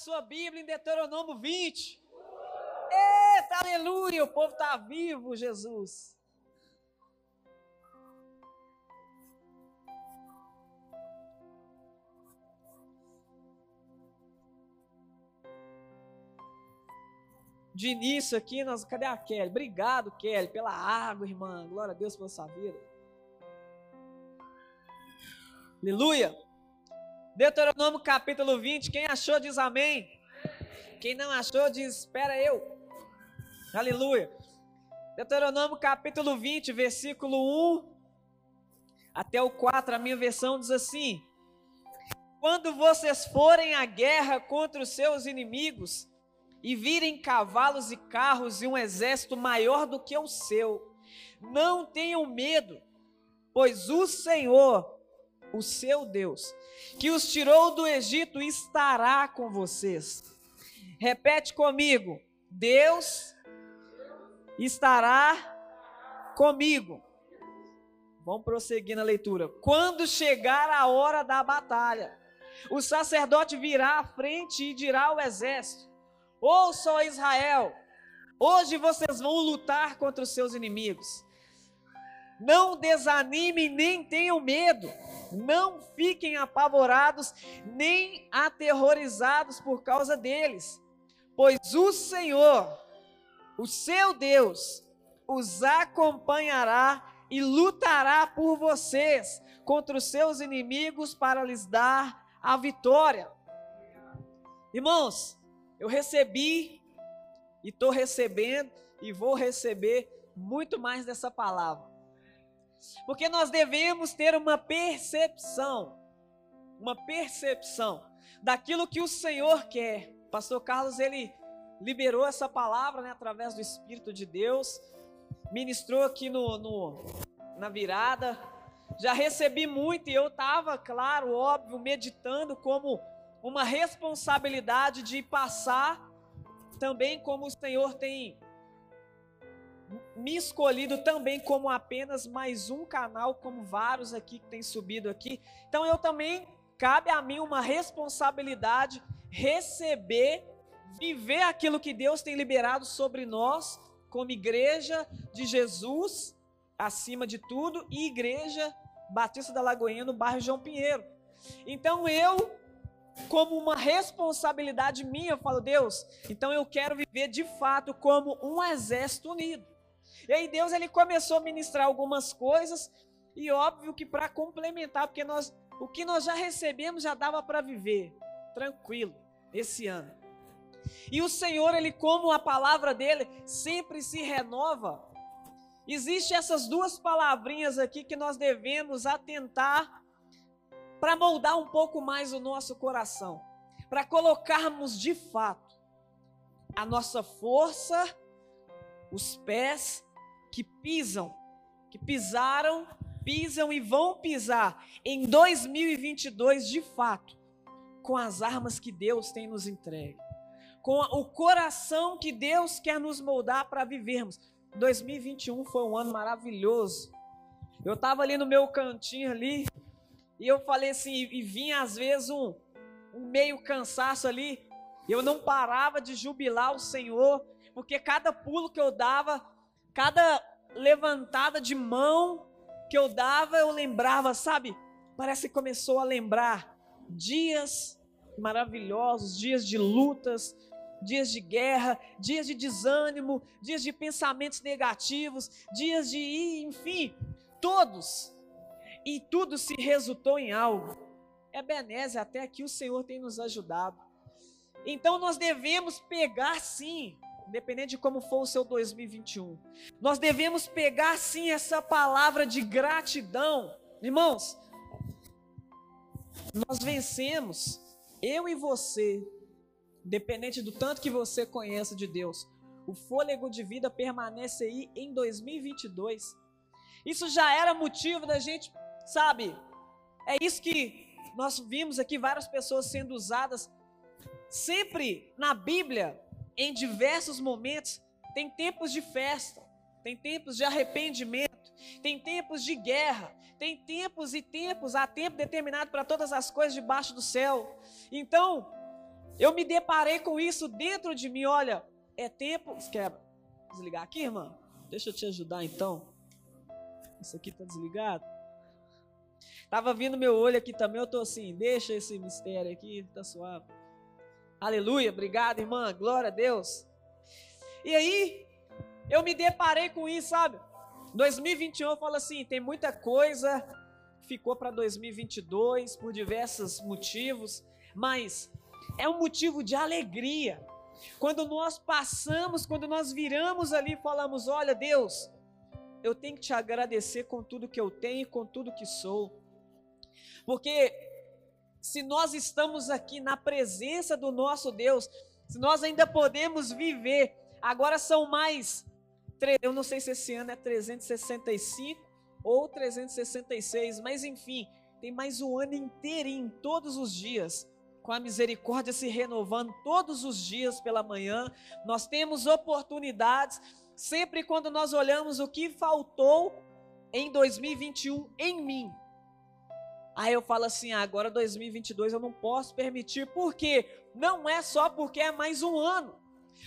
sua Bíblia em Deuteronômio 20. Eita, aleluia, o povo está vivo, Jesus. de início aqui, nós, cadê a Kelly? Obrigado, Kelly, pela água, irmã. Glória a Deus pela sua vida. Aleluia. Deuteronômio capítulo 20. Quem achou diz amém. Quem não achou diz espera eu. Aleluia. Deuteronômio capítulo 20, versículo 1 até o 4, a minha versão diz assim: Quando vocês forem à guerra contra os seus inimigos, e virem cavalos e carros e um exército maior do que o seu. Não tenham medo, pois o Senhor, o seu Deus, que os tirou do Egito, estará com vocês. Repete comigo: Deus estará comigo. Vamos prosseguir na leitura. Quando chegar a hora da batalha, o sacerdote virá à frente e dirá ao exército: Ouça, Israel, hoje vocês vão lutar contra os seus inimigos. Não desanimem nem tenham medo. Não fiquem apavorados nem aterrorizados por causa deles. Pois o Senhor, o seu Deus, os acompanhará e lutará por vocês contra os seus inimigos para lhes dar a vitória. Irmãos, eu recebi e estou recebendo e vou receber muito mais dessa palavra. Porque nós devemos ter uma percepção, uma percepção daquilo que o Senhor quer. Pastor Carlos, ele liberou essa palavra né, através do Espírito de Deus, ministrou aqui no, no na virada. Já recebi muito e eu estava, claro, óbvio, meditando como uma responsabilidade de passar também como o Senhor tem me escolhido também como apenas mais um canal, como vários aqui que tem subido aqui. Então eu também cabe a mim uma responsabilidade receber, viver aquilo que Deus tem liberado sobre nós, como igreja de Jesus, acima de tudo, e igreja Batista da Lagoinha no bairro João Pinheiro. Então eu como uma responsabilidade minha, eu falo, Deus, então eu quero viver de fato como um exército unido. E aí Deus ele começou a ministrar algumas coisas e óbvio que para complementar, porque nós o que nós já recebemos já dava para viver tranquilo esse ano. E o Senhor, ele como a palavra dele sempre se renova, existe essas duas palavrinhas aqui que nós devemos atentar para moldar um pouco mais o nosso coração, para colocarmos de fato a nossa força, os pés que pisam, que pisaram, pisam e vão pisar em 2022 de fato, com as armas que Deus tem nos entregue, com o coração que Deus quer nos moldar para vivermos. 2021 foi um ano maravilhoso. Eu estava ali no meu cantinho ali, e eu falei assim, e vinha às vezes um, um meio cansaço ali. Eu não parava de jubilar o Senhor, porque cada pulo que eu dava, cada levantada de mão que eu dava, eu lembrava, sabe? Parece que começou a lembrar dias maravilhosos, dias de lutas, dias de guerra, dias de desânimo, dias de pensamentos negativos, dias de, enfim, todos e tudo se resultou em algo. Ebenezer, até aqui o Senhor tem nos ajudado. Então nós devemos pegar sim, independente de como for o seu 2021, nós devemos pegar sim essa palavra de gratidão. Irmãos, nós vencemos, eu e você, independente do tanto que você conheça de Deus, o fôlego de vida permanece aí em 2022. Isso já era motivo da gente Sabe? É isso que nós vimos aqui várias pessoas sendo usadas sempre na Bíblia, em diversos momentos, tem tempos de festa, tem tempos de arrependimento, tem tempos de guerra, tem tempos e tempos, há tempo determinado para todas as coisas debaixo do céu. Então, eu me deparei com isso dentro de mim. Olha, é tempo. Quer desligar aqui, irmã? Deixa eu te ajudar então. Isso aqui tá desligado? Tava vindo meu olho aqui também, eu tô assim, deixa esse mistério aqui, tá suave. Aleluia, obrigado, irmã, glória a Deus. E aí, eu me deparei com isso, sabe? 2021 eu falo assim, tem muita coisa que ficou para 2022 por diversos motivos, mas é um motivo de alegria. Quando nós passamos, quando nós viramos ali e falamos: Olha, Deus, eu tenho que te agradecer com tudo que eu tenho e com tudo que sou. Porque se nós estamos aqui na presença do nosso Deus, se nós ainda podemos viver, agora são mais, eu não sei se esse ano é 365 ou 366, mas enfim, tem mais um ano inteirinho, todos os dias, com a misericórdia se renovando todos os dias pela manhã, nós temos oportunidades, sempre quando nós olhamos o que faltou em 2021 em mim, Aí eu falo assim, ah, agora 2022 eu não posso permitir, por quê? Não é só porque é mais um ano.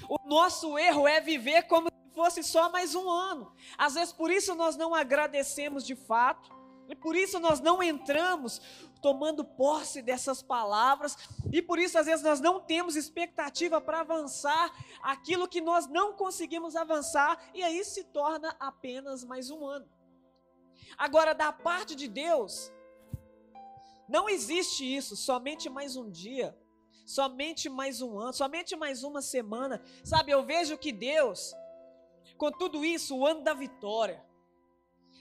O nosso erro é viver como se fosse só mais um ano. Às vezes por isso nós não agradecemos de fato, e por isso nós não entramos tomando posse dessas palavras, e por isso às vezes nós não temos expectativa para avançar aquilo que nós não conseguimos avançar, e aí se torna apenas mais um ano. Agora, da parte de Deus, não existe isso, somente mais um dia, somente mais um ano, somente mais uma semana. Sabe, eu vejo que Deus, com tudo isso, o ano da vitória.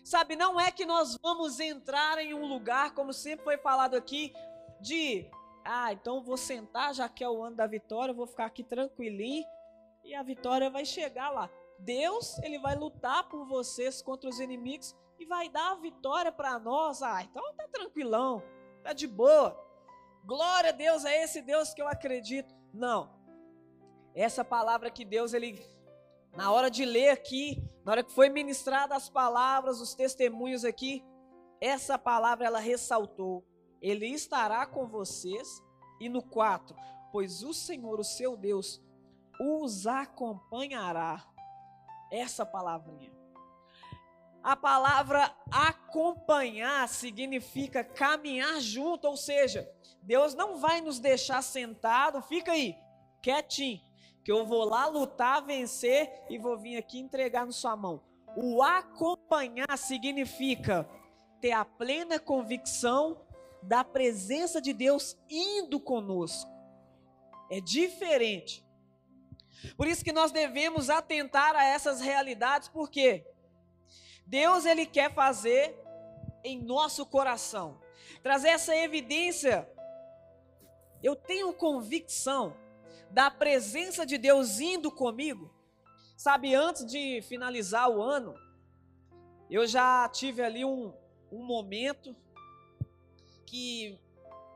Sabe, não é que nós vamos entrar em um lugar, como sempre foi falado aqui, de, ah, então vou sentar, já que é o ano da vitória, vou ficar aqui tranquilinho e a vitória vai chegar lá. Deus, ele vai lutar por vocês contra os inimigos e vai dar a vitória para nós. Ah, então tá tranquilão. Tá de boa. Glória a Deus, é esse Deus que eu acredito. Não. Essa palavra que Deus, ele, na hora de ler aqui, na hora que foi ministrada as palavras, os testemunhos aqui, essa palavra ela ressaltou: Ele estará com vocês. E no 4, pois o Senhor, o seu Deus, os acompanhará. Essa palavrinha. A palavra acompanhar significa caminhar junto, ou seja, Deus não vai nos deixar sentado, fica aí, quietinho, que eu vou lá lutar, vencer e vou vir aqui entregar na sua mão. O acompanhar significa ter a plena convicção da presença de Deus indo conosco. É diferente. Por isso que nós devemos atentar a essas realidades, porque Deus ele quer fazer em nosso coração, trazer essa evidência. Eu tenho convicção da presença de Deus indo comigo. Sabe, antes de finalizar o ano, eu já tive ali um, um momento que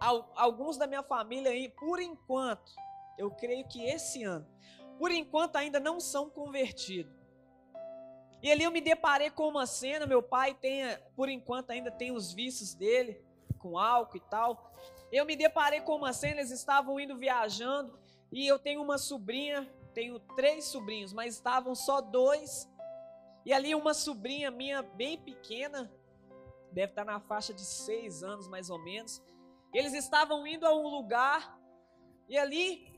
alguns da minha família aí, por enquanto, eu creio que esse ano, por enquanto ainda não são convertidos. E ali eu me deparei com uma cena, meu pai tem, por enquanto ainda tem os vícios dele, com álcool e tal. Eu me deparei com uma cena, eles estavam indo viajando, e eu tenho uma sobrinha, tenho três sobrinhos, mas estavam só dois. E ali uma sobrinha minha bem pequena, deve estar na faixa de seis anos mais ou menos. Eles estavam indo a um lugar, e ali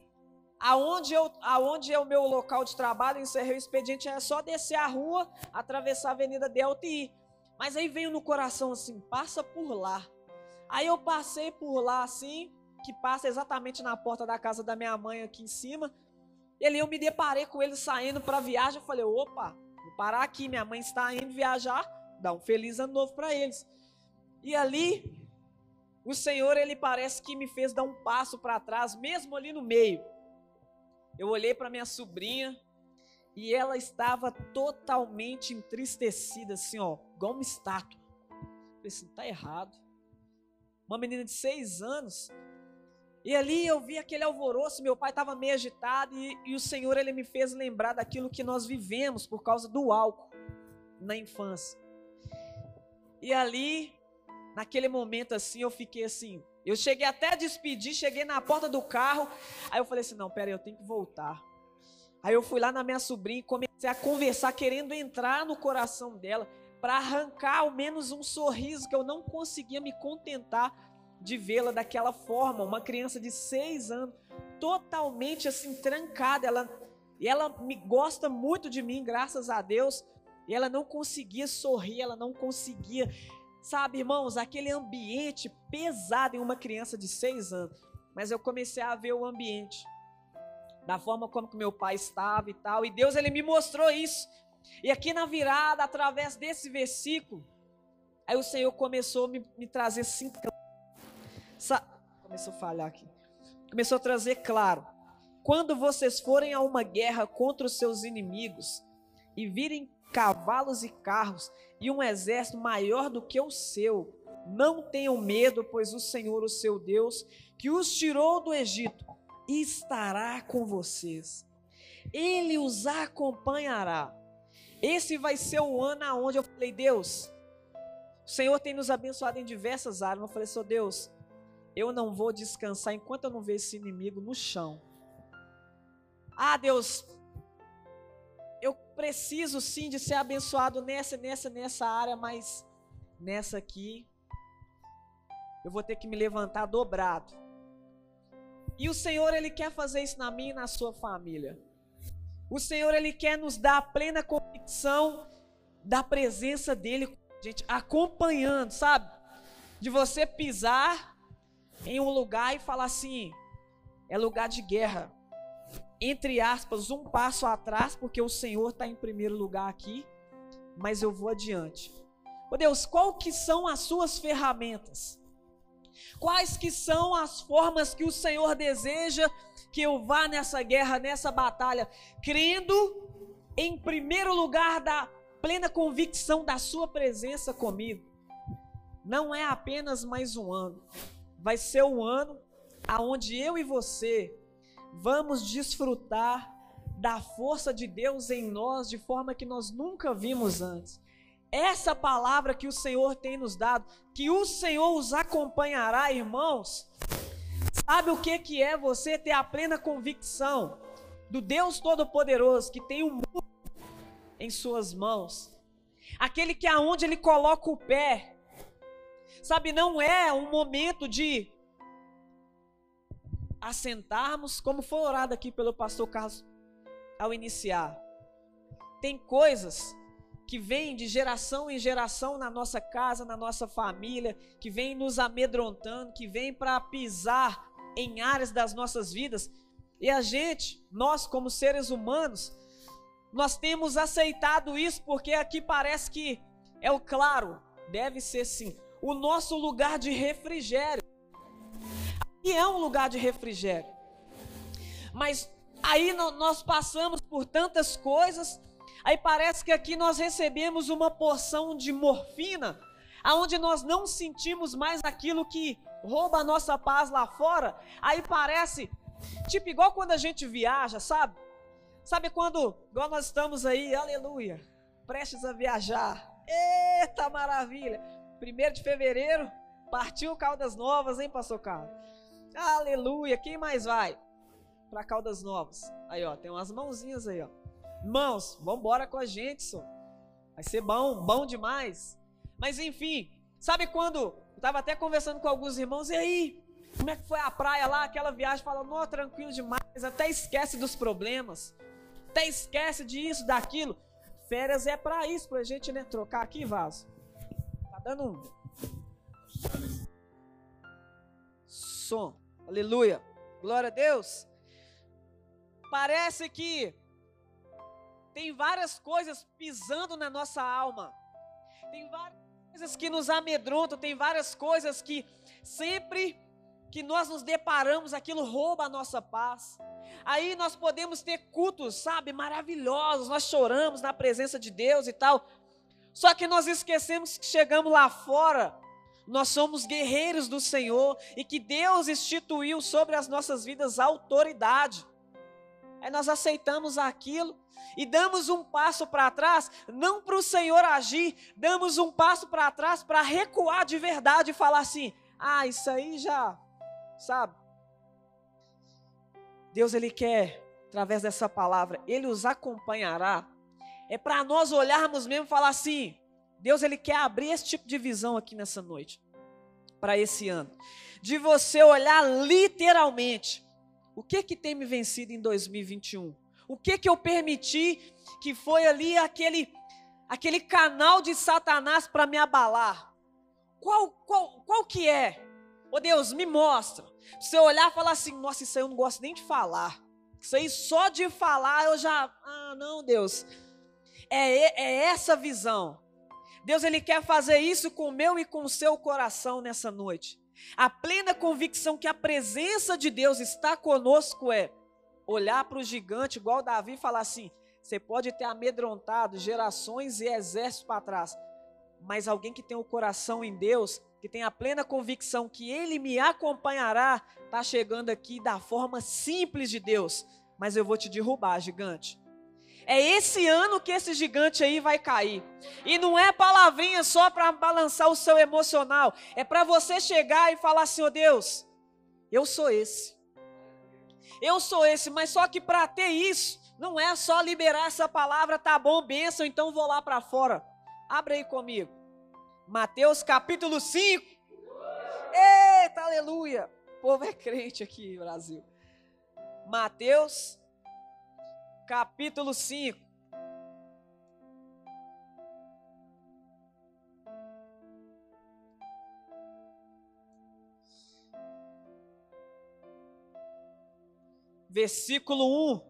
aonde, eu, aonde é o meu local de trabalho, encerrei o expediente, é só descer a rua, atravessar a Avenida Delta e ir. Mas aí veio no coração assim, passa por lá. Aí eu passei por lá assim, que passa exatamente na porta da casa da minha mãe aqui em cima. E ali eu me deparei com ele saindo para viagem. Eu falei, opa, vou parar aqui, minha mãe está indo viajar, dá um feliz ano novo para eles. E ali, o Senhor, ele parece que me fez dar um passo para trás, mesmo ali no meio eu olhei para minha sobrinha e ela estava totalmente entristecida, assim, ó, igual uma estátua. Eu falei assim, tá errado. Uma menina de seis anos. E ali eu vi aquele alvoroço, meu pai estava meio agitado e, e o Senhor ele me fez lembrar daquilo que nós vivemos por causa do álcool na infância. E ali naquele momento assim, eu fiquei assim. Eu cheguei até a despedir, cheguei na porta do carro. Aí eu falei assim: não, pera aí, eu tenho que voltar. Aí eu fui lá na minha sobrinha e comecei a conversar, querendo entrar no coração dela, para arrancar ao menos um sorriso que eu não conseguia me contentar de vê-la daquela forma. Uma criança de seis anos, totalmente assim, trancada. Ela, e ela me gosta muito de mim, graças a Deus. E ela não conseguia sorrir, ela não conseguia. Sabe, irmãos, aquele ambiente pesado em uma criança de seis anos. Mas eu comecei a ver o ambiente da forma como que meu pai estava e tal. E Deus ele me mostrou isso. E aqui na virada, através desse versículo, aí o Senhor começou a me, me trazer cinco. Sa começou a falhar aqui. Começou a trazer claro. Quando vocês forem a uma guerra contra os seus inimigos e virem cavalos e carros e um exército maior do que o seu, não tenham medo, pois o Senhor, o seu Deus, que os tirou do Egito, estará com vocês. Ele os acompanhará. Esse vai ser o ano aonde eu falei, Deus, o Senhor tem nos abençoado em diversas áreas. Eu falei, Senhor Deus, eu não vou descansar enquanto eu não ver esse inimigo no chão. Ah, Deus, eu preciso sim de ser abençoado nessa, nessa, nessa área, mas nessa aqui eu vou ter que me levantar dobrado. E o Senhor, Ele quer fazer isso na minha e na sua família. O Senhor, Ele quer nos dar a plena convicção da presença dEle, gente, acompanhando, sabe? De você pisar em um lugar e falar assim: é lugar de guerra. Entre aspas, um passo atrás, porque o Senhor está em primeiro lugar aqui, mas eu vou adiante. Ô Deus, qual que são as suas ferramentas? Quais que são as formas que o Senhor deseja que eu vá nessa guerra, nessa batalha, crendo em primeiro lugar da plena convicção da sua presença comigo. Não é apenas mais um ano, vai ser um ano aonde eu e você vamos desfrutar da força de Deus em nós de forma que nós nunca vimos antes. Essa palavra que o Senhor tem nos dado, que o Senhor os acompanhará, irmãos. Sabe o que que é você ter a plena convicção do Deus Todo-Poderoso que tem o mundo em suas mãos? Aquele que aonde ele coloca o pé. Sabe, não é um momento de assentarmos, como foi orado aqui pelo pastor Carlos ao iniciar. Tem coisas que vem de geração em geração na nossa casa, na nossa família, que vem nos amedrontando, que vem para pisar em áreas das nossas vidas. E a gente, nós como seres humanos, nós temos aceitado isso porque aqui parece que é o claro, deve ser sim, o nosso lugar de refrigério. Aqui é um lugar de refrigério. Mas aí nós passamos por tantas coisas, Aí parece que aqui nós recebemos uma porção de morfina, aonde nós não sentimos mais aquilo que rouba a nossa paz lá fora. Aí parece, tipo igual quando a gente viaja, sabe? Sabe quando, igual nós estamos aí, aleluia, prestes a viajar. Eita maravilha! Primeiro de fevereiro, partiu Caldas Novas, hein, pastor Carlos? Aleluia! Quem mais vai? Para Caldas Novas. Aí, ó, tem umas mãozinhas aí, ó. Irmãos, vamos embora com a gente, só. Vai ser bom, bom demais. Mas enfim, sabe quando eu estava até conversando com alguns irmãos, e aí, como é que foi a praia lá, aquela viagem, falando, não, tranquilo demais, até esquece dos problemas, até esquece disso, daquilo. Férias é para isso, pra gente, né, trocar aqui, vaso. Tá dando um som. Aleluia. Glória a Deus. Parece que tem várias coisas pisando na nossa alma. Tem várias coisas que nos amedrontam, tem várias coisas que sempre que nós nos deparamos, aquilo rouba a nossa paz. Aí nós podemos ter cultos, sabe, maravilhosos, nós choramos na presença de Deus e tal. Só que nós esquecemos que chegamos lá fora, nós somos guerreiros do Senhor e que Deus instituiu sobre as nossas vidas autoridade. Aí nós aceitamos aquilo e damos um passo para trás, não para o Senhor agir, damos um passo para trás para recuar de verdade e falar assim: ah, isso aí já, sabe? Deus, Ele quer, através dessa palavra, Ele os acompanhará. É para nós olharmos mesmo e falar assim: Deus, Ele quer abrir esse tipo de visão aqui nessa noite, para esse ano. De você olhar literalmente o que que tem me vencido em 2021? O que que eu permiti que foi ali aquele aquele canal de Satanás para me abalar? Qual, qual, qual que é? Ô oh Deus, me mostra. Você olhar e falar assim, nossa, isso aí eu não gosto nem de falar. Isso aí só de falar eu já, ah, não, Deus. É, é essa visão. Deus, Ele quer fazer isso com o meu e com o seu coração nessa noite. A plena convicção que a presença de Deus está conosco é olhar para o gigante, igual Davi, e falar assim: você pode ter amedrontado gerações e exércitos para trás, mas alguém que tem o coração em Deus, que tem a plena convicção que Ele me acompanhará, está chegando aqui da forma simples de Deus, mas eu vou te derrubar, gigante. É esse ano que esse gigante aí vai cair. E não é palavrinha só para balançar o seu emocional. É para você chegar e falar assim: oh Deus, eu sou esse. Eu sou esse, mas só que para ter isso, não é só liberar essa palavra, tá bom, benção, então vou lá para fora. Abre aí comigo. Mateus capítulo 5. Eita, aleluia. O povo é crente aqui, Brasil. Mateus capítulo 5. Versículo 1.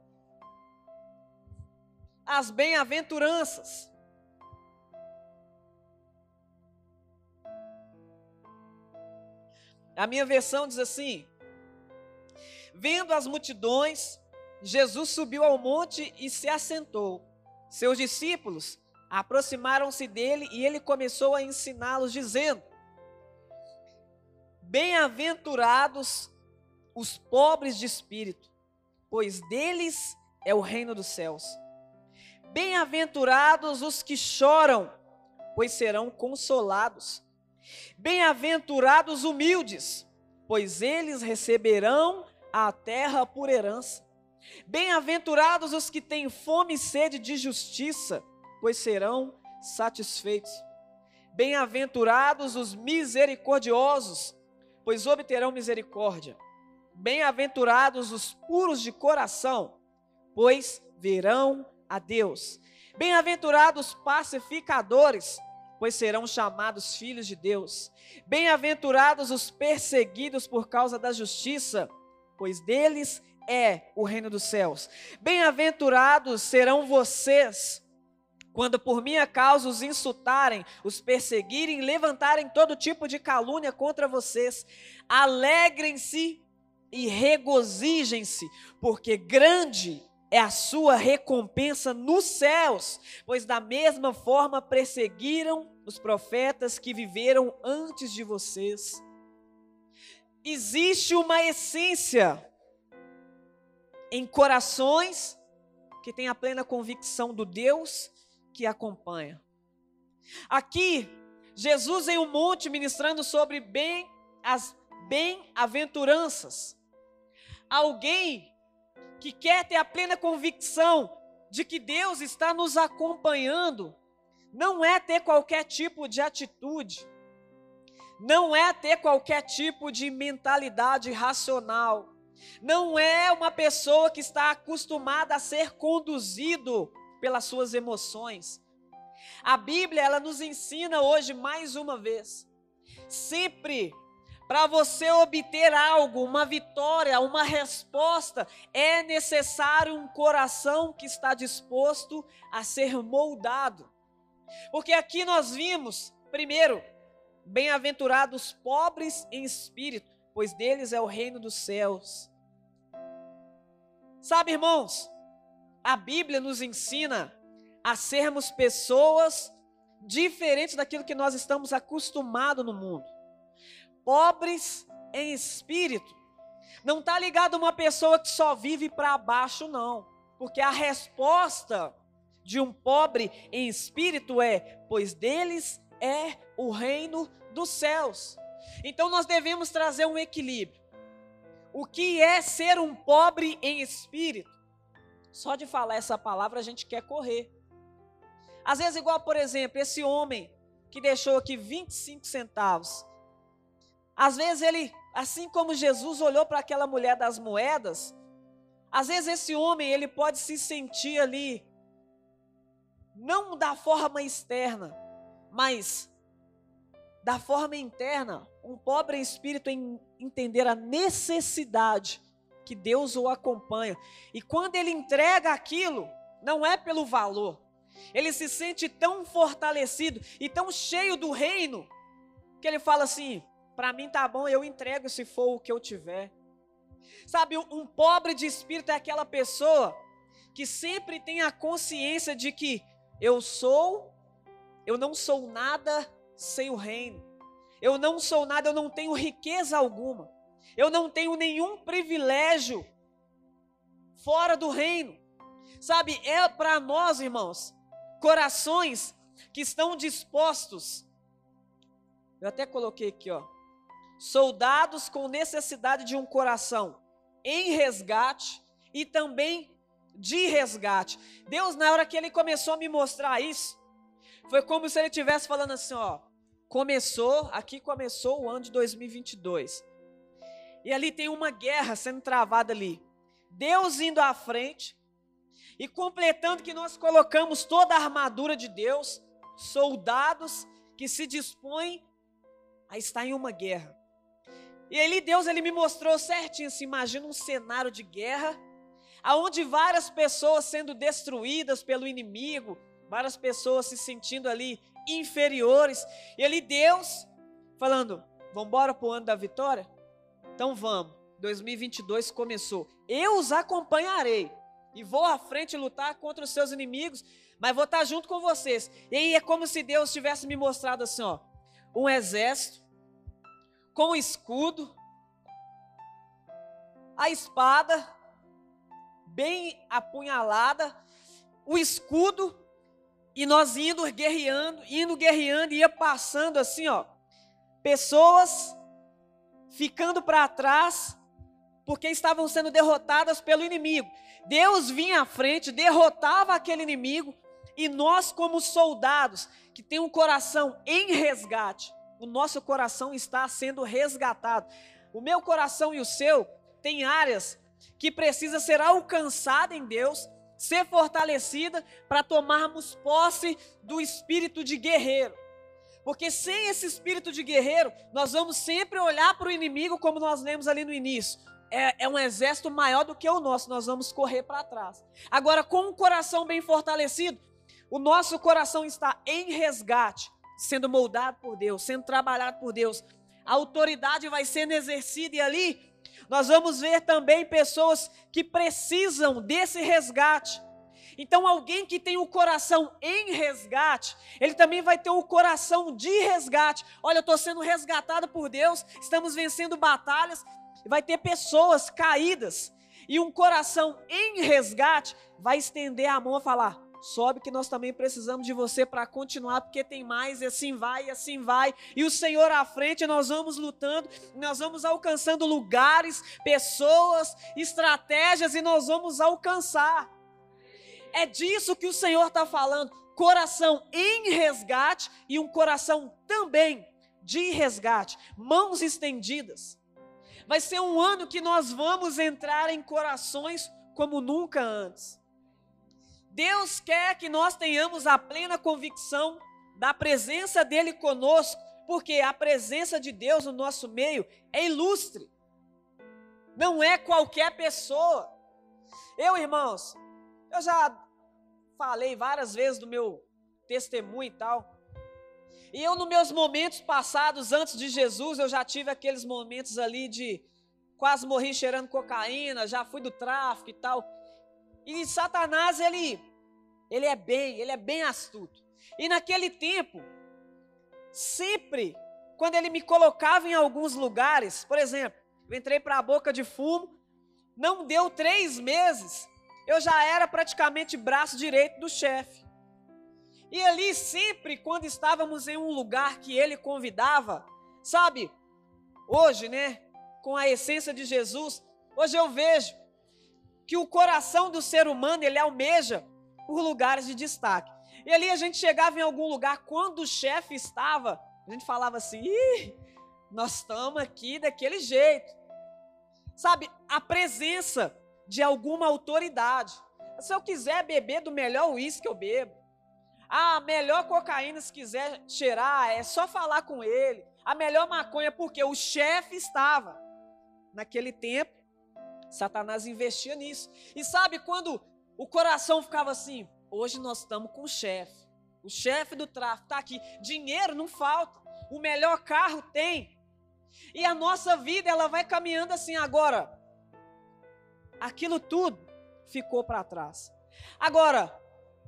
As bem-aventuranças. A minha versão diz assim: Vendo as multidões, Jesus subiu ao monte e se assentou. Seus discípulos aproximaram-se dele e ele começou a ensiná-los, dizendo: Bem-aventurados os pobres de espírito, pois deles é o reino dos céus. Bem-aventurados os que choram, pois serão consolados. Bem-aventurados humildes, pois eles receberão a terra por herança. Bem-aventurados os que têm fome e sede de justiça, pois serão satisfeitos. Bem-aventurados os misericordiosos, pois obterão misericórdia. Bem-aventurados os puros de coração, pois verão a Deus. Bem-aventurados pacificadores, pois serão chamados filhos de Deus. Bem-aventurados os perseguidos por causa da justiça, pois deles é o reino dos céus. Bem-aventurados serão vocês quando por minha causa os insultarem, os perseguirem, levantarem todo tipo de calúnia contra vocês. Alegrem-se e regozijem-se, porque grande é a sua recompensa nos céus, pois da mesma forma perseguiram os profetas que viveram antes de vocês. Existe uma essência em corações que têm a plena convicção do Deus que acompanha. Aqui, Jesus em um monte ministrando sobre bem as bem-aventuranças. Alguém que quer ter a plena convicção de que Deus está nos acompanhando, não é ter qualquer tipo de atitude, não é ter qualquer tipo de mentalidade racional, não é uma pessoa que está acostumada a ser conduzido pelas suas emoções. A Bíblia, ela nos ensina hoje mais uma vez, sempre para você obter algo, uma vitória, uma resposta, é necessário um coração que está disposto a ser moldado. Porque aqui nós vimos, primeiro, bem-aventurados pobres em espírito, pois deles é o reino dos céus. Sabe, irmãos, a Bíblia nos ensina a sermos pessoas diferentes daquilo que nós estamos acostumados no mundo. Pobres em espírito. Não está ligado a uma pessoa que só vive para baixo, não. Porque a resposta de um pobre em espírito é: pois deles é o reino dos céus. Então nós devemos trazer um equilíbrio. O que é ser um pobre em espírito? Só de falar essa palavra a gente quer correr. Às vezes, igual, por exemplo, esse homem que deixou aqui 25 centavos. Às vezes ele, assim como Jesus olhou para aquela mulher das moedas, às vezes esse homem ele pode se sentir ali não da forma externa, mas da forma interna, um pobre espírito em entender a necessidade que Deus o acompanha. E quando ele entrega aquilo, não é pelo valor. Ele se sente tão fortalecido e tão cheio do reino que ele fala assim: para mim tá bom, eu entrego se for o que eu tiver. Sabe, um pobre de espírito é aquela pessoa que sempre tem a consciência de que eu sou, eu não sou nada sem o reino. Eu não sou nada, eu não tenho riqueza alguma. Eu não tenho nenhum privilégio fora do reino. Sabe, é para nós, irmãos, corações que estão dispostos. Eu até coloquei aqui, ó. Soldados com necessidade de um coração em resgate e também de resgate. Deus, na hora que ele começou a me mostrar isso, foi como se ele estivesse falando assim, ó, começou, aqui começou o ano de 2022. E ali tem uma guerra sendo travada ali. Deus indo à frente e completando que nós colocamos toda a armadura de Deus, soldados que se dispõem a estar em uma guerra. E ali Deus ele me mostrou certinho, se imagina um cenário de guerra, aonde várias pessoas sendo destruídas pelo inimigo, várias pessoas se sentindo ali inferiores, e ali Deus falando: "Vamos embora para o ano da vitória? Então vamos. 2022 começou. Eu os acompanharei e vou à frente lutar contra os seus inimigos, mas vou estar junto com vocês". E aí é como se Deus tivesse me mostrado assim, ó, um exército com o escudo, a espada bem apunhalada, o escudo, e nós indo guerreando, indo guerreando, ia passando assim, ó, pessoas ficando para trás, porque estavam sendo derrotadas pelo inimigo. Deus vinha à frente, derrotava aquele inimigo, e nós, como soldados, que tem um coração em resgate, o nosso coração está sendo resgatado. O meu coração e o seu tem áreas que precisa ser alcançada em Deus, ser fortalecida para tomarmos posse do espírito de guerreiro. Porque sem esse espírito de guerreiro, nós vamos sempre olhar para o inimigo, como nós lemos ali no início. É, é, um exército maior do que o nosso, nós vamos correr para trás. Agora, com o coração bem fortalecido, o nosso coração está em resgate sendo moldado por Deus, sendo trabalhado por Deus. A autoridade vai sendo exercida e ali nós vamos ver também pessoas que precisam desse resgate. Então, alguém que tem o coração em resgate, ele também vai ter o coração de resgate. Olha, eu estou sendo resgatado por Deus, estamos vencendo batalhas, vai ter pessoas caídas, e um coração em resgate vai estender a mão a falar: Sobe que nós também precisamos de você para continuar, porque tem mais, e assim vai, e assim vai. E o Senhor à frente, nós vamos lutando, nós vamos alcançando lugares, pessoas, estratégias, e nós vamos alcançar. É disso que o Senhor está falando. Coração em resgate e um coração também de resgate, mãos estendidas. Vai ser um ano que nós vamos entrar em corações como nunca antes. Deus quer que nós tenhamos a plena convicção da presença dele conosco, porque a presença de Deus no nosso meio é ilustre. Não é qualquer pessoa. Eu, irmãos, eu já falei várias vezes do meu testemunho e tal. E eu, nos meus momentos passados, antes de Jesus, eu já tive aqueles momentos ali de quase morri cheirando cocaína, já fui do tráfico e tal. E Satanás, ele ele é bem, ele é bem astuto. E naquele tempo, sempre, quando ele me colocava em alguns lugares, por exemplo, eu entrei para a boca de fumo. Não deu três meses, eu já era praticamente braço direito do chefe. E ali, sempre quando estávamos em um lugar que ele convidava, sabe, hoje, né, com a essência de Jesus, hoje eu vejo que o coração do ser humano ele almeja por lugares de destaque. E ali a gente chegava em algum lugar, quando o chefe estava, a gente falava assim: Ih, nós estamos aqui daquele jeito. Sabe, a presença de alguma autoridade. Se eu quiser beber do melhor uísque, eu bebo. A melhor cocaína, se quiser cheirar, é só falar com ele. A melhor maconha, porque o chefe estava. Naquele tempo, Satanás investia nisso. E sabe quando o coração ficava assim: hoje nós estamos com o chefe. O chefe do tráfico está aqui. Dinheiro não falta. O melhor carro tem. E a nossa vida, ela vai caminhando assim agora. Aquilo tudo ficou para trás. Agora,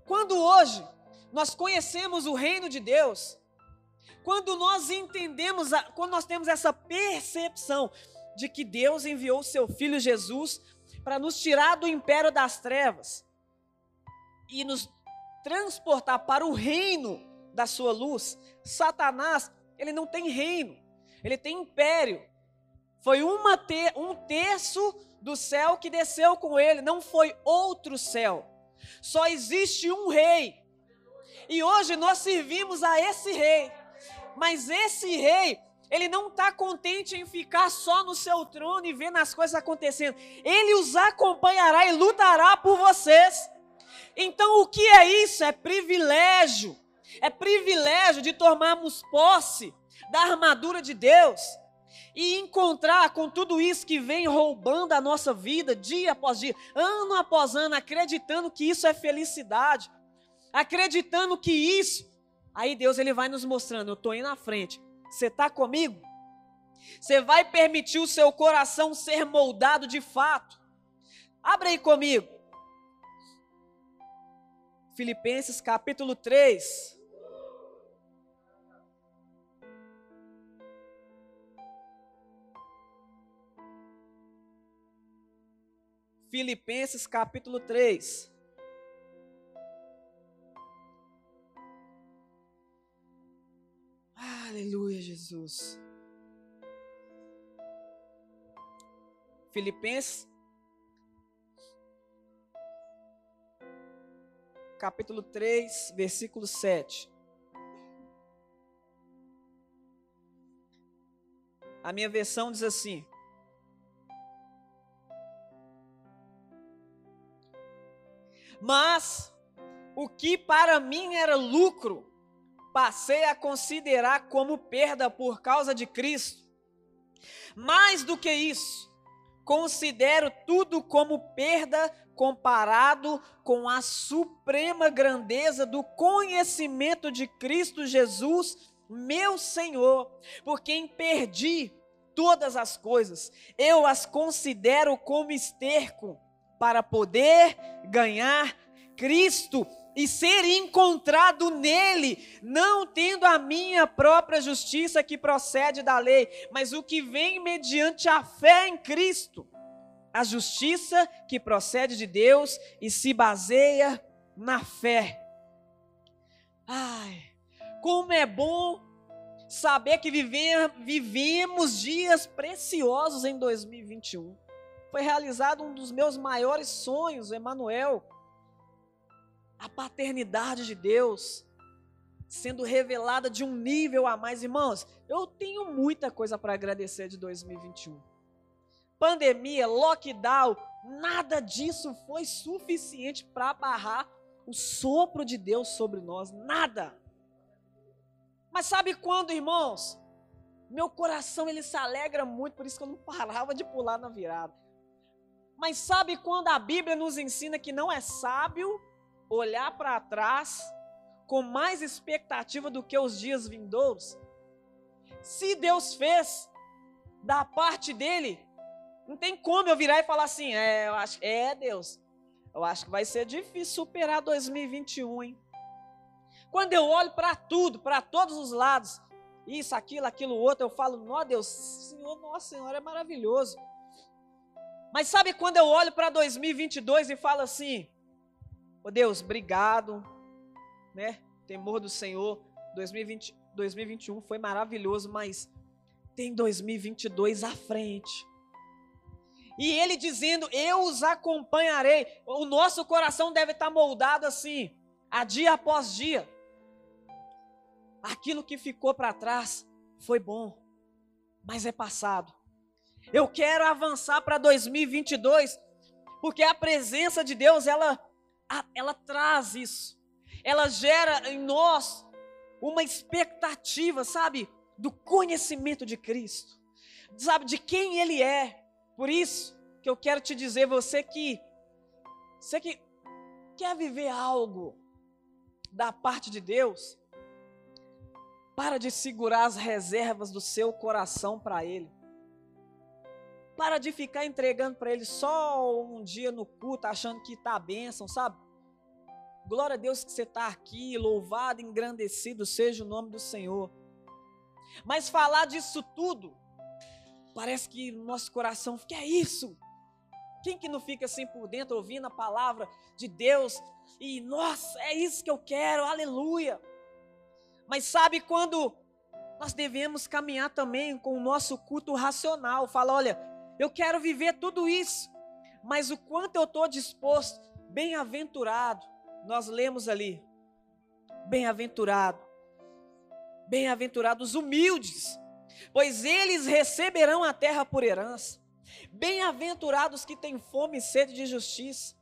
quando hoje nós conhecemos o reino de Deus, quando nós entendemos, quando nós temos essa percepção de que Deus enviou o seu filho Jesus para nos tirar do império das trevas e nos transportar para o reino da sua luz, Satanás, ele não tem reino, ele tem império. Foi uma um terço do céu que desceu com ele, não foi outro céu. Só existe um rei. E hoje nós servimos a esse rei. Mas esse rei, ele não está contente em ficar só no seu trono e vendo as coisas acontecendo. Ele os acompanhará e lutará por vocês. Então, o que é isso? É privilégio. É privilégio de tomarmos posse da armadura de Deus e encontrar com tudo isso que vem roubando a nossa vida dia após dia, ano após ano, acreditando que isso é felicidade, acreditando que isso, aí Deus ele vai nos mostrando, eu estou indo na frente, você está comigo? Você vai permitir o seu coração ser moldado de fato? Abre aí comigo. Filipenses capítulo 3. Filipenses capítulo 3. Aleluia, Jesus. Filipenses capítulo 3, versículo 7. A minha versão diz assim: Mas o que para mim era lucro, passei a considerar como perda por causa de Cristo. Mais do que isso, considero tudo como perda comparado com a suprema grandeza do conhecimento de Cristo Jesus, meu Senhor, por quem perdi todas as coisas, eu as considero como esterco para poder ganhar Cristo e ser encontrado nele, não tendo a minha própria justiça que procede da lei, mas o que vem mediante a fé em Cristo, a justiça que procede de Deus e se baseia na fé. Ai, como é bom saber que vivemos dias preciosos em 2021 foi realizado um dos meus maiores sonhos, Emanuel. A paternidade de Deus sendo revelada de um nível a mais, irmãos. Eu tenho muita coisa para agradecer de 2021. Pandemia, lockdown, nada disso foi suficiente para barrar o sopro de Deus sobre nós, nada. Mas sabe quando, irmãos? Meu coração ele se alegra muito, por isso que eu não parava de pular na virada. Mas sabe quando a Bíblia nos ensina que não é sábio olhar para trás com mais expectativa do que os dias vindouros? Se Deus fez da parte dele, não tem como eu virar e falar assim: é, eu acho, é Deus, eu acho que vai ser difícil superar 2021, hein? Quando eu olho para tudo, para todos os lados, isso, aquilo, aquilo outro, eu falo, nó Deus, Senhor, nossa Senhora, é maravilhoso. Mas sabe quando eu olho para 2022 e falo assim, oh Deus, obrigado, né? Temor do Senhor, 2020, 2021 foi maravilhoso, mas tem 2022 à frente. E ele dizendo: Eu os acompanharei. O nosso coração deve estar moldado assim, a dia após dia. Aquilo que ficou para trás foi bom, mas é passado. Eu quero avançar para 2022, porque a presença de Deus, ela, ela traz isso. Ela gera em nós uma expectativa, sabe, do conhecimento de Cristo. Sabe de quem ele é. Por isso que eu quero te dizer, você que você que quer viver algo da parte de Deus, para de segurar as reservas do seu coração para ele. Para de ficar entregando para ele só um dia no culto, achando que está a bênção, sabe? Glória a Deus que você está aqui, louvado, engrandecido seja o nome do Senhor. Mas falar disso tudo, parece que no nosso coração, que é isso? Quem que não fica assim por dentro ouvindo a palavra de Deus e, nossa, é isso que eu quero, aleluia. Mas sabe quando nós devemos caminhar também com o nosso culto racional, fala, olha, eu quero viver tudo isso, mas o quanto eu estou disposto, bem-aventurado, nós lemos ali, bem-aventurado, bem-aventurados humildes, pois eles receberão a terra por herança. Bem-aventurados que têm fome e sede de justiça.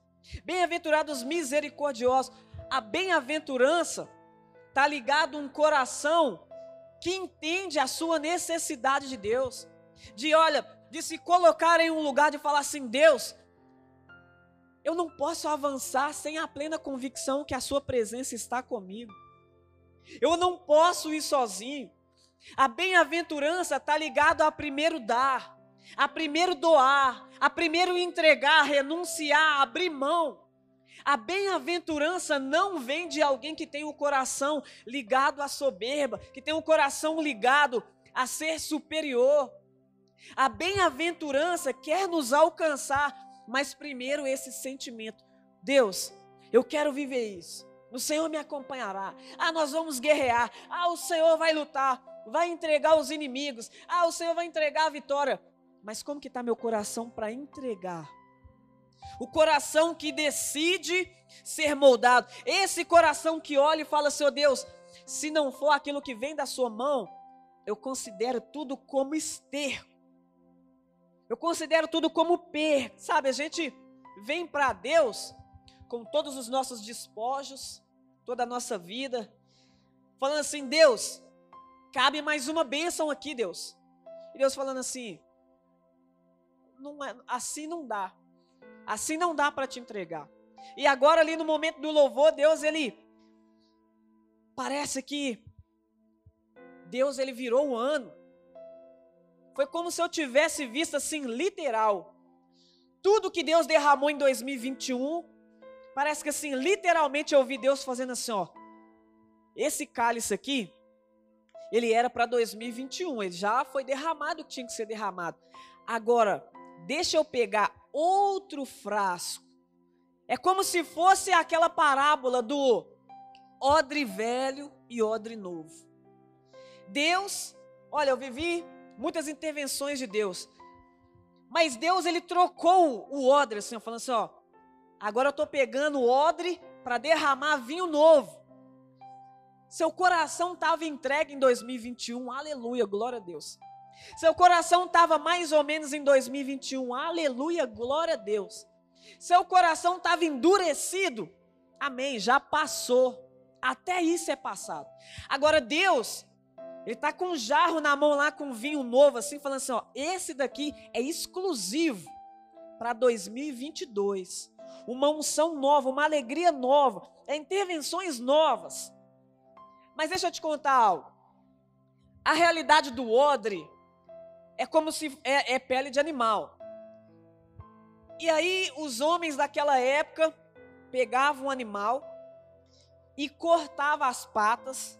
Bem-aventurados misericordiosos. A bem-aventurança está ligado a um coração que entende a sua necessidade de Deus. De olha, de se colocar em um lugar de falar assim: Deus, eu não posso avançar sem a plena convicção que a Sua presença está comigo. Eu não posso ir sozinho. A bem-aventurança está ligado a primeiro dar, a primeiro doar, a primeiro entregar, renunciar, abrir mão. A bem-aventurança não vem de alguém que tem o coração ligado à soberba, que tem o coração ligado a ser superior. A bem-aventurança quer nos alcançar, mas primeiro esse sentimento. Deus, eu quero viver isso. O Senhor me acompanhará. Ah, nós vamos guerrear. Ah, o Senhor vai lutar, vai entregar os inimigos. Ah, o Senhor vai entregar a vitória. Mas como que está meu coração para entregar? O coração que decide ser moldado. Esse coração que olha e fala, Senhor Deus, se não for aquilo que vem da sua mão, eu considero tudo como esterco. Eu considero tudo como perda. Sabe, a gente vem para Deus com todos os nossos despojos, toda a nossa vida, falando assim: Deus, cabe mais uma bênção aqui, Deus. E Deus falando assim: não é, assim não dá, assim não dá para te entregar. E agora, ali no momento do louvor, Deus, ele. Parece que Deus, ele virou o ano. Foi como se eu tivesse visto assim, literal. Tudo que Deus derramou em 2021 Parece que assim, literalmente eu ouvi Deus fazendo assim, ó. Esse cálice aqui, ele era para 2021, ele já foi derramado o que tinha que ser derramado. Agora, deixa eu pegar outro frasco. É como se fosse aquela parábola do odre velho e odre novo. Deus, olha, eu vivi muitas intervenções de Deus. Mas Deus ele trocou o odre assim, falando assim, ó, Agora eu estou pegando o odre para derramar vinho novo. Seu coração estava entregue em 2021, aleluia, glória a Deus. Seu coração estava mais ou menos em 2021, aleluia, glória a Deus. Seu coração estava endurecido, amém, já passou. Até isso é passado. Agora Deus, Ele está com um jarro na mão lá com vinho novo, assim, falando assim: ó, esse daqui é exclusivo para 2022 uma unção nova, uma alegria nova, é intervenções novas. Mas deixa eu te contar algo. A realidade do odre é como se é, é pele de animal. E aí os homens daquela época pegavam o animal e cortavam as patas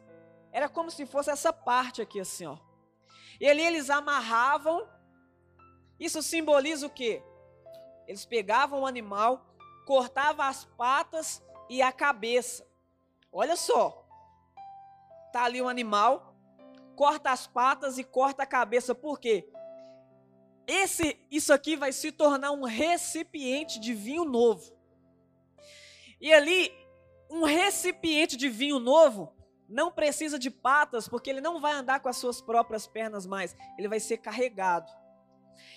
era como se fosse essa parte aqui assim, ó. E ali eles amarravam. Isso simboliza o quê? Eles pegavam o animal, cortavam as patas e a cabeça. Olha só. Tá ali um animal, corta as patas e corta a cabeça. Por quê? Esse, isso aqui vai se tornar um recipiente de vinho novo. E ali, um recipiente de vinho novo não precisa de patas, porque ele não vai andar com as suas próprias pernas mais, ele vai ser carregado.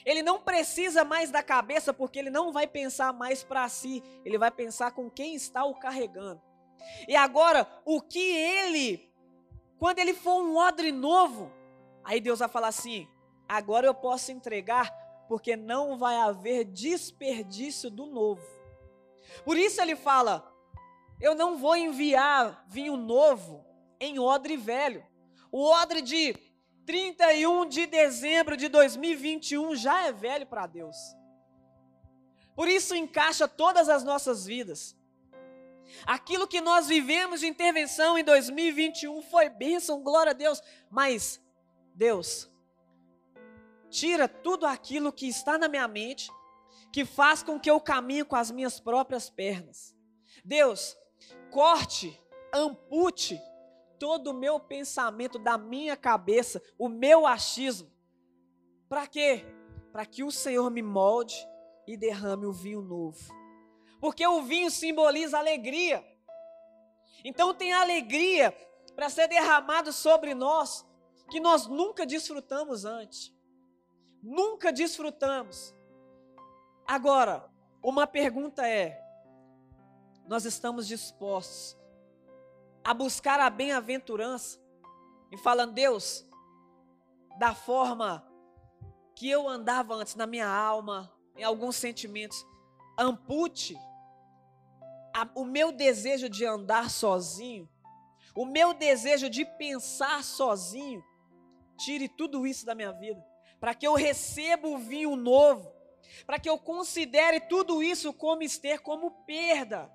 Ele não precisa mais da cabeça, porque ele não vai pensar mais para si, ele vai pensar com quem está o carregando. E agora, o que ele, quando ele for um odre novo, aí Deus vai falar assim: agora eu posso entregar, porque não vai haver desperdício do novo. Por isso ele fala: eu não vou enviar vinho novo em odre velho. O odre de 31 de dezembro de 2021 já é velho para Deus. Por isso encaixa todas as nossas vidas. Aquilo que nós vivemos de intervenção em 2021 foi bênção, glória a Deus. Mas, Deus, tira tudo aquilo que está na minha mente, que faz com que eu caminhe com as minhas próprias pernas. Deus, corte, ampute todo o meu pensamento da minha cabeça, o meu achismo. Para quê? Para que o Senhor me molde e derrame o vinho novo. Porque o vinho simboliza alegria. Então tem alegria para ser derramado sobre nós que nós nunca desfrutamos antes. Nunca desfrutamos. Agora, uma pergunta é: nós estamos dispostos a buscar a bem-aventurança e falando, Deus, da forma que eu andava antes na minha alma, em alguns sentimentos, ampute a, o meu desejo de andar sozinho, o meu desejo de pensar sozinho, tire tudo isso da minha vida, para que eu receba o vinho novo, para que eu considere tudo isso como ester como perda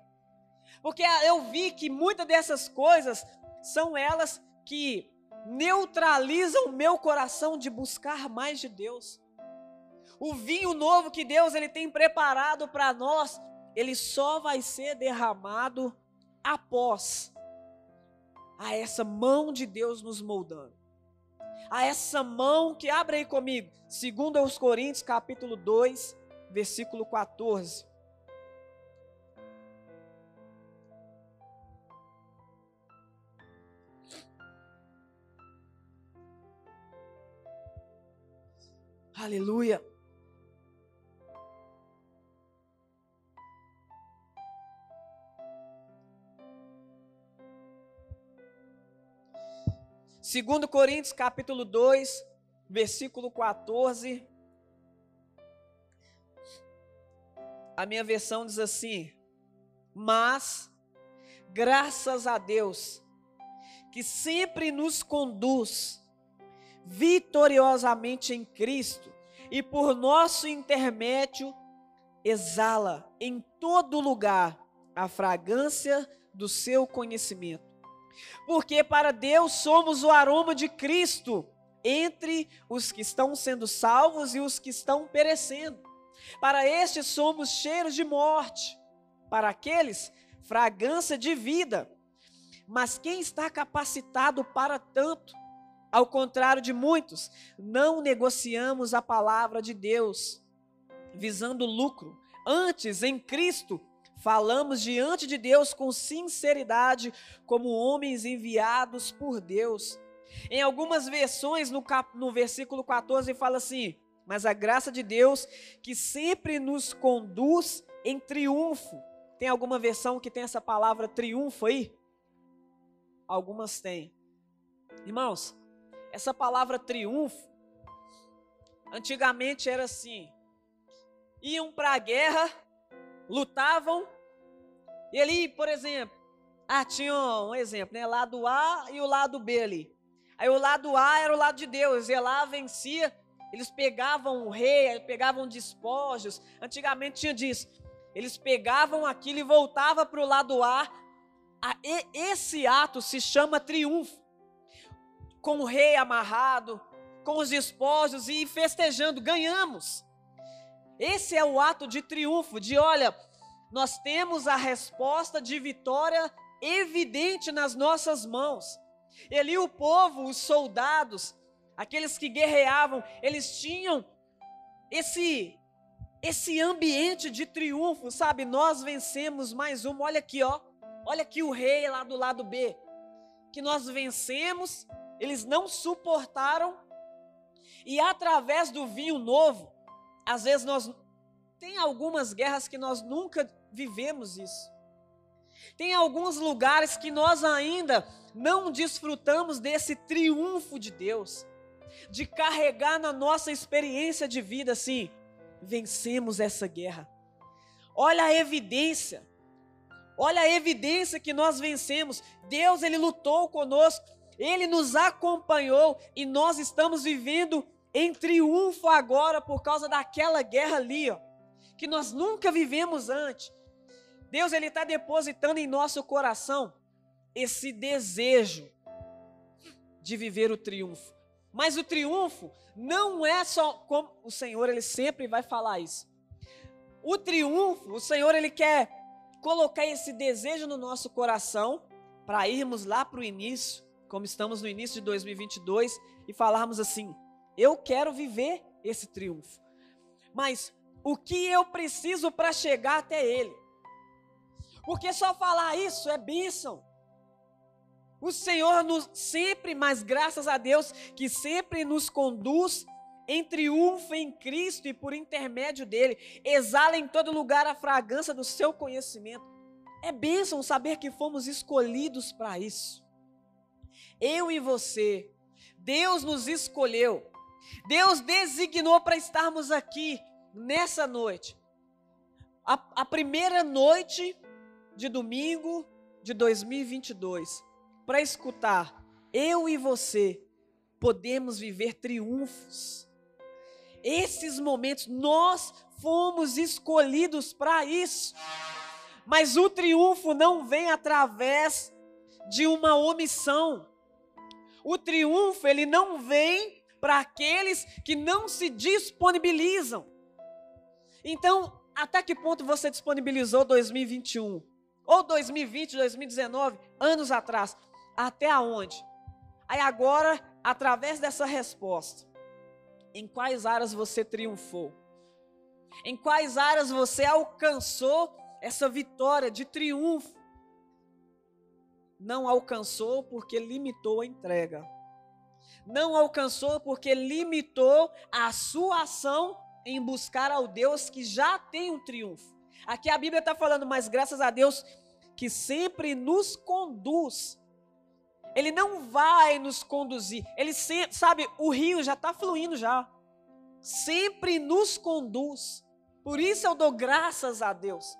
porque eu vi que muitas dessas coisas são elas que neutralizam o meu coração de buscar mais de Deus. O vinho novo que Deus ele tem preparado para nós, ele só vai ser derramado após a essa mão de Deus nos moldando. A essa mão que abre aí comigo, segundo aos Coríntios, capítulo 2, versículo 14. Aleluia. Segundo Coríntios, capítulo 2, versículo 14. A minha versão diz assim: Mas graças a Deus que sempre nos conduz vitoriosamente em Cristo e por nosso intermédio exala em todo lugar a fragrância do seu conhecimento. Porque para Deus somos o aroma de Cristo entre os que estão sendo salvos e os que estão perecendo. Para estes somos cheiros de morte, para aqueles fragrância de vida. Mas quem está capacitado para tanto? Ao contrário de muitos, não negociamos a palavra de Deus visando lucro. Antes, em Cristo, falamos diante de Deus com sinceridade, como homens enviados por Deus. Em algumas versões, no, cap, no versículo 14, fala assim: Mas a graça de Deus que sempre nos conduz em triunfo. Tem alguma versão que tem essa palavra triunfo aí? Algumas têm. Irmãos, essa palavra triunfo, antigamente era assim: iam para a guerra, lutavam, e ali, por exemplo, ah, tinha um exemplo, né? Lado A e o lado B ali. Aí o lado A era o lado de Deus, e lá vencia, eles pegavam o rei, pegavam despojos. Antigamente tinha disso. Eles pegavam aquilo e voltavam para o lado A. Esse ato se chama triunfo. Com o rei amarrado, com os despojos e festejando, ganhamos. Esse é o ato de triunfo, de olha, nós temos a resposta de vitória evidente nas nossas mãos. E ali o povo, os soldados, aqueles que guerreavam, eles tinham esse esse ambiente de triunfo, sabe? Nós vencemos mais uma. Olha aqui, ó. Olha aqui o rei lá do lado B. Que nós vencemos, eles não suportaram. E através do vinho novo, às vezes nós tem algumas guerras que nós nunca vivemos isso. Tem alguns lugares que nós ainda não desfrutamos desse triunfo de Deus, de carregar na nossa experiência de vida assim, vencemos essa guerra. Olha a evidência. Olha a evidência que nós vencemos. Deus ele lutou conosco, ele nos acompanhou e nós estamos vivendo em triunfo agora por causa daquela guerra ali, ó, que nós nunca vivemos antes. Deus ele está depositando em nosso coração esse desejo de viver o triunfo. Mas o triunfo não é só como o Senhor ele sempre vai falar isso. O triunfo, o Senhor ele quer colocar esse desejo no nosso coração para irmos lá para o início, como estamos no início de 2022 e falarmos assim: eu quero viver esse triunfo. Mas o que eu preciso para chegar até ele? Porque só falar isso é bênção. O Senhor nos sempre, mas graças a Deus, que sempre nos conduz em triunfo em Cristo e por intermédio dele, exala em todo lugar a fragrância do seu conhecimento. É bênção saber que fomos escolhidos para isso. Eu e você, Deus nos escolheu, Deus designou para estarmos aqui nessa noite. A, a primeira noite de domingo de 2022 para escutar eu e você podemos viver triunfos. Esses momentos nós fomos escolhidos para isso. Mas o triunfo não vem através de uma omissão. O triunfo ele não vem para aqueles que não se disponibilizam. Então, até que ponto você disponibilizou 2021? Ou 2020, 2019, anos atrás. Até aonde? Aí agora, através dessa resposta, em quais áreas você triunfou? Em quais áreas você alcançou essa vitória de triunfo? Não alcançou porque limitou a entrega. Não alcançou porque limitou a sua ação em buscar ao Deus que já tem um triunfo. Aqui a Bíblia está falando, mas graças a Deus que sempre nos conduz. Ele não vai nos conduzir. Ele sempre, sabe, o rio já está fluindo já. Sempre nos conduz. Por isso eu dou graças a Deus.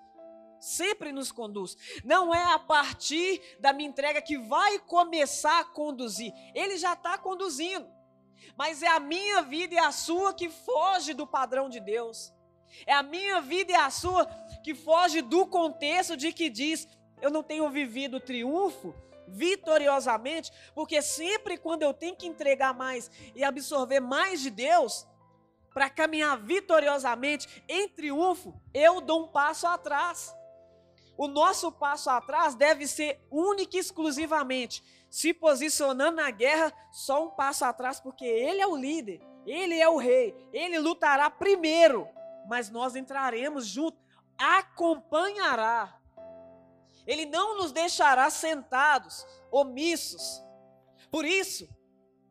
Sempre nos conduz. Não é a partir da minha entrega que vai começar a conduzir. Ele já está conduzindo. Mas é a minha vida e a sua que foge do padrão de Deus. É a minha vida e a sua que foge do contexto de que diz: eu não tenho vivido triunfo vitoriosamente, porque sempre quando eu tenho que entregar mais e absorver mais de Deus, para caminhar vitoriosamente em triunfo, eu dou um passo atrás. O nosso passo atrás deve ser único e exclusivamente se posicionando na guerra, só um passo atrás, porque ele é o líder, ele é o rei, ele lutará primeiro, mas nós entraremos junto, acompanhará. Ele não nos deixará sentados, omissos. Por isso,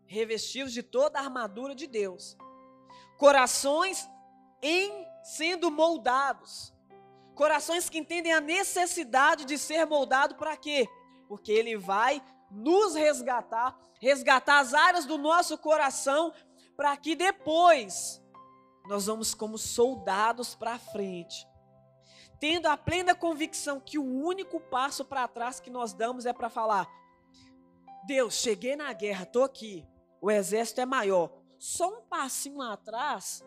revestidos de toda a armadura de Deus, corações em sendo moldados, corações que entendem a necessidade de ser moldado para quê? Porque ele vai nos resgatar, resgatar as áreas do nosso coração, para que depois nós vamos como soldados para frente tendo a plena convicção que o único passo para trás que nós damos é para falar: Deus, cheguei na guerra, estou aqui, o exército é maior. Só um passinho atrás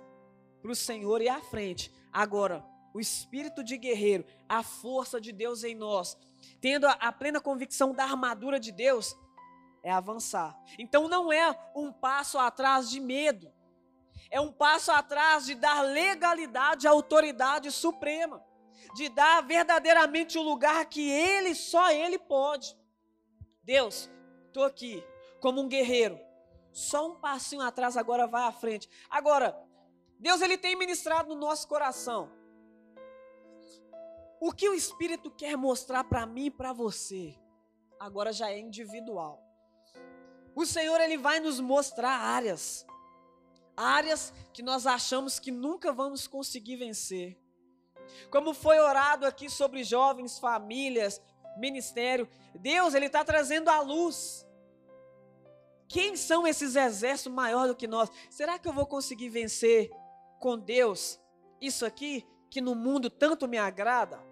para o Senhor e à frente. Agora, o espírito de guerreiro, a força de Deus em nós, tendo a, a plena convicção da armadura de Deus, é avançar. Então não é um passo atrás de medo, é um passo atrás de dar legalidade à autoridade suprema, de dar verdadeiramente o lugar que ele, só ele pode. Deus, estou aqui como um guerreiro, só um passinho atrás, agora vai à frente. Agora, Deus ele tem ministrado no nosso coração. O que o Espírito quer mostrar para mim e para você, agora já é individual. O Senhor ele vai nos mostrar áreas, áreas que nós achamos que nunca vamos conseguir vencer. Como foi orado aqui sobre jovens, famílias, ministério, Deus ele está trazendo a luz. Quem são esses exércitos maior do que nós? Será que eu vou conseguir vencer com Deus isso aqui que no mundo tanto me agrada?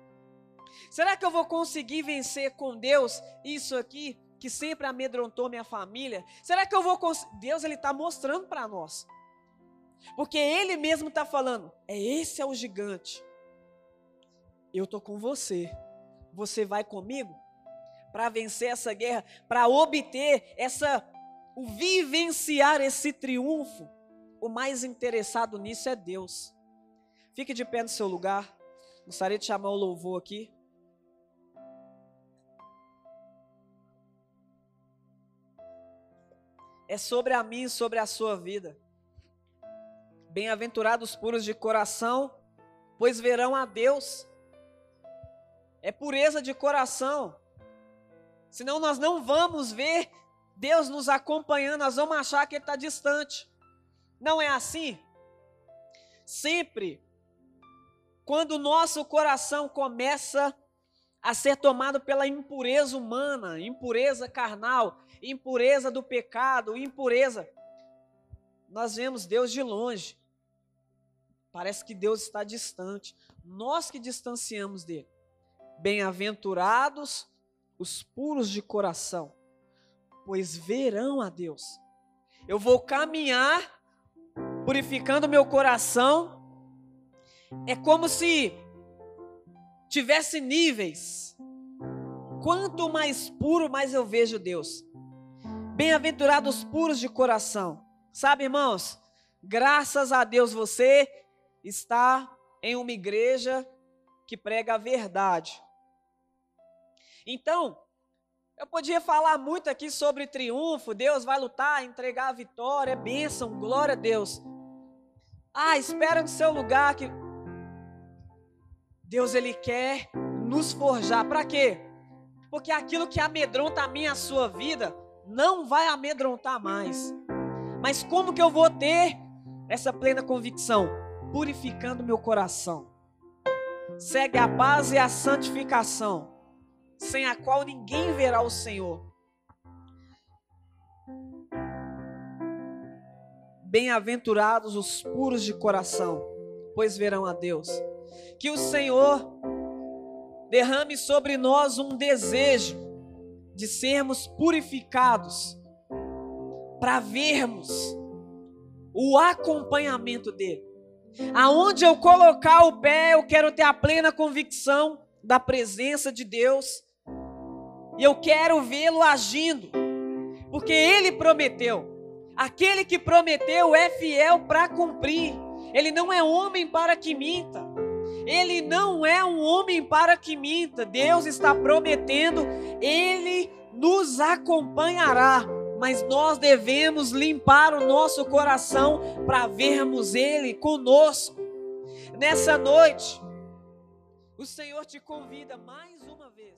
Será que eu vou conseguir vencer com Deus isso aqui que sempre amedrontou minha família? Será que eu vou? Deus ele está mostrando para nós, porque Ele mesmo está falando: é esse é o gigante. Eu tô com você. Você vai comigo para vencer essa guerra, para obter essa o vivenciar esse triunfo. O mais interessado nisso é Deus. Fique de pé no seu lugar. Gostaria de chamar o louvor aqui. É sobre a mim sobre a sua vida. Bem-aventurados puros de coração, pois verão a Deus. É pureza de coração. Senão nós não vamos ver Deus nos acompanhando, nós vamos achar que Ele está distante. Não é assim? Sempre, quando o nosso coração começa a ser tomado pela impureza humana, impureza carnal, impureza do pecado, impureza. Nós vemos Deus de longe. Parece que Deus está distante. Nós que distanciamos dele. Bem-aventurados os puros de coração, pois verão a Deus. Eu vou caminhar purificando meu coração. É como se tivesse níveis. Quanto mais puro, mais eu vejo Deus. Bem-aventurados puros de coração. Sabe, irmãos, graças a Deus você está em uma igreja que prega a verdade. Então, eu podia falar muito aqui sobre triunfo, Deus vai lutar, entregar a vitória, é bênção, glória a Deus. Ah, espera no seu lugar que Deus ele quer nos forjar. Para quê? Porque aquilo que amedronta a minha a sua vida, não vai amedrontar mais. Mas como que eu vou ter essa plena convicção? Purificando meu coração. Segue a paz e a santificação, sem a qual ninguém verá o Senhor. Bem-aventurados os puros de coração, pois verão a Deus. Que o Senhor derrame sobre nós um desejo de sermos purificados para vermos o acompanhamento dele. Aonde eu colocar o pé, eu quero ter a plena convicção da presença de Deus. E eu quero vê-lo agindo. Porque ele prometeu. Aquele que prometeu é fiel para cumprir. Ele não é homem para que minta. Ele não é um homem para que minta. Deus está prometendo, ele nos acompanhará. Mas nós devemos limpar o nosso coração para vermos ele conosco. Nessa noite, o Senhor te convida mais uma vez